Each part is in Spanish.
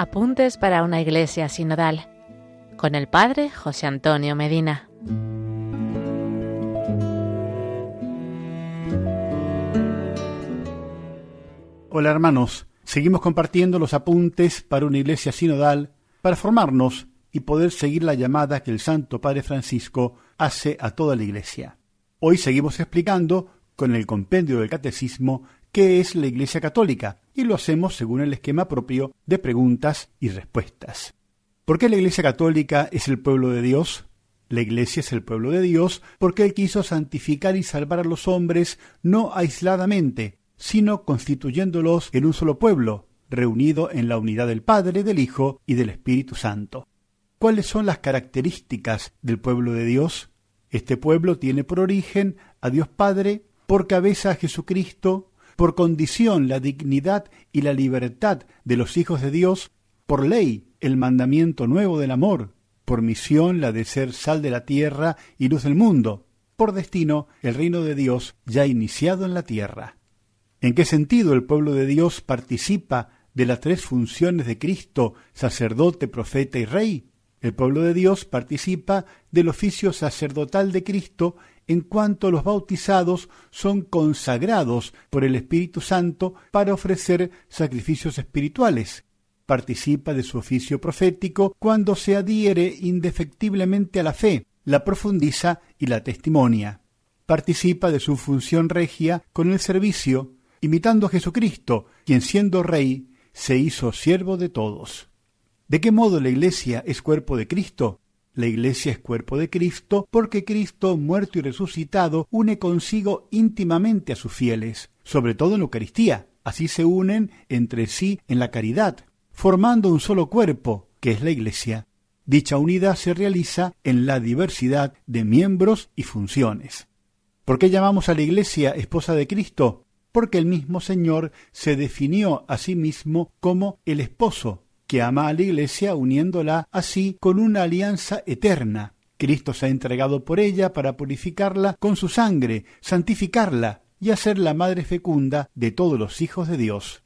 Apuntes para una iglesia sinodal con el Padre José Antonio Medina. Hola hermanos, seguimos compartiendo los apuntes para una iglesia sinodal para formarnos y poder seguir la llamada que el Santo Padre Francisco hace a toda la iglesia. Hoy seguimos explicando con el compendio del catecismo qué es la Iglesia Católica y lo hacemos según el esquema propio de preguntas y respuestas. ¿Por qué la Iglesia Católica es el pueblo de Dios? La Iglesia es el pueblo de Dios porque Él quiso santificar y salvar a los hombres no aisladamente, sino constituyéndolos en un solo pueblo, reunido en la unidad del Padre, del Hijo y del Espíritu Santo. ¿Cuáles son las características del pueblo de Dios? Este pueblo tiene por origen a Dios Padre, por cabeza a Jesucristo, por condición la dignidad y la libertad de los hijos de Dios, por ley el mandamiento nuevo del amor, por misión la de ser sal de la tierra y luz del mundo, por destino el reino de Dios ya iniciado en la tierra. ¿En qué sentido el pueblo de Dios participa de las tres funciones de Cristo, sacerdote, profeta y rey? El pueblo de Dios participa del oficio sacerdotal de Cristo en cuanto los bautizados son consagrados por el Espíritu Santo para ofrecer sacrificios espirituales. Participa de su oficio profético cuando se adhiere indefectiblemente a la fe, la profundiza y la testimonia. Participa de su función regia con el servicio, imitando a Jesucristo, quien siendo rey se hizo siervo de todos. ¿De qué modo la Iglesia es cuerpo de Cristo? La Iglesia es cuerpo de Cristo porque Cristo, muerto y resucitado, une consigo íntimamente a sus fieles, sobre todo en la Eucaristía. Así se unen entre sí en la caridad, formando un solo cuerpo, que es la Iglesia. Dicha unidad se realiza en la diversidad de miembros y funciones. ¿Por qué llamamos a la Iglesia esposa de Cristo? Porque el mismo Señor se definió a sí mismo como el esposo que ama a la Iglesia uniéndola así con una alianza eterna. Cristo se ha entregado por ella para purificarla con su sangre, santificarla y hacer la madre fecunda de todos los hijos de Dios.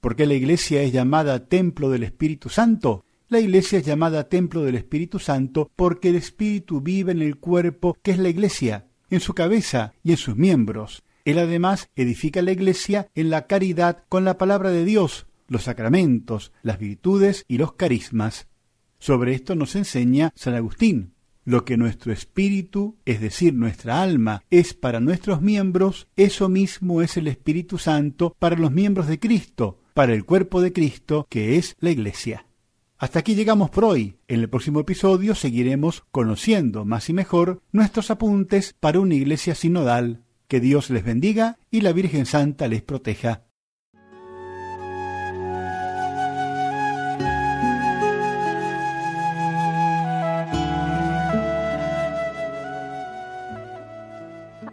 ¿Por qué la Iglesia es llamada templo del Espíritu Santo? La Iglesia es llamada templo del Espíritu Santo porque el Espíritu vive en el cuerpo que es la Iglesia, en su cabeza y en sus miembros. Él además edifica la Iglesia en la caridad con la palabra de Dios, los sacramentos, las virtudes y los carismas. Sobre esto nos enseña San Agustín. Lo que nuestro espíritu, es decir, nuestra alma, es para nuestros miembros, eso mismo es el Espíritu Santo para los miembros de Cristo, para el cuerpo de Cristo, que es la Iglesia. Hasta aquí llegamos por hoy. En el próximo episodio seguiremos conociendo más y mejor nuestros apuntes para una iglesia sinodal. Que Dios les bendiga y la Virgen Santa les proteja.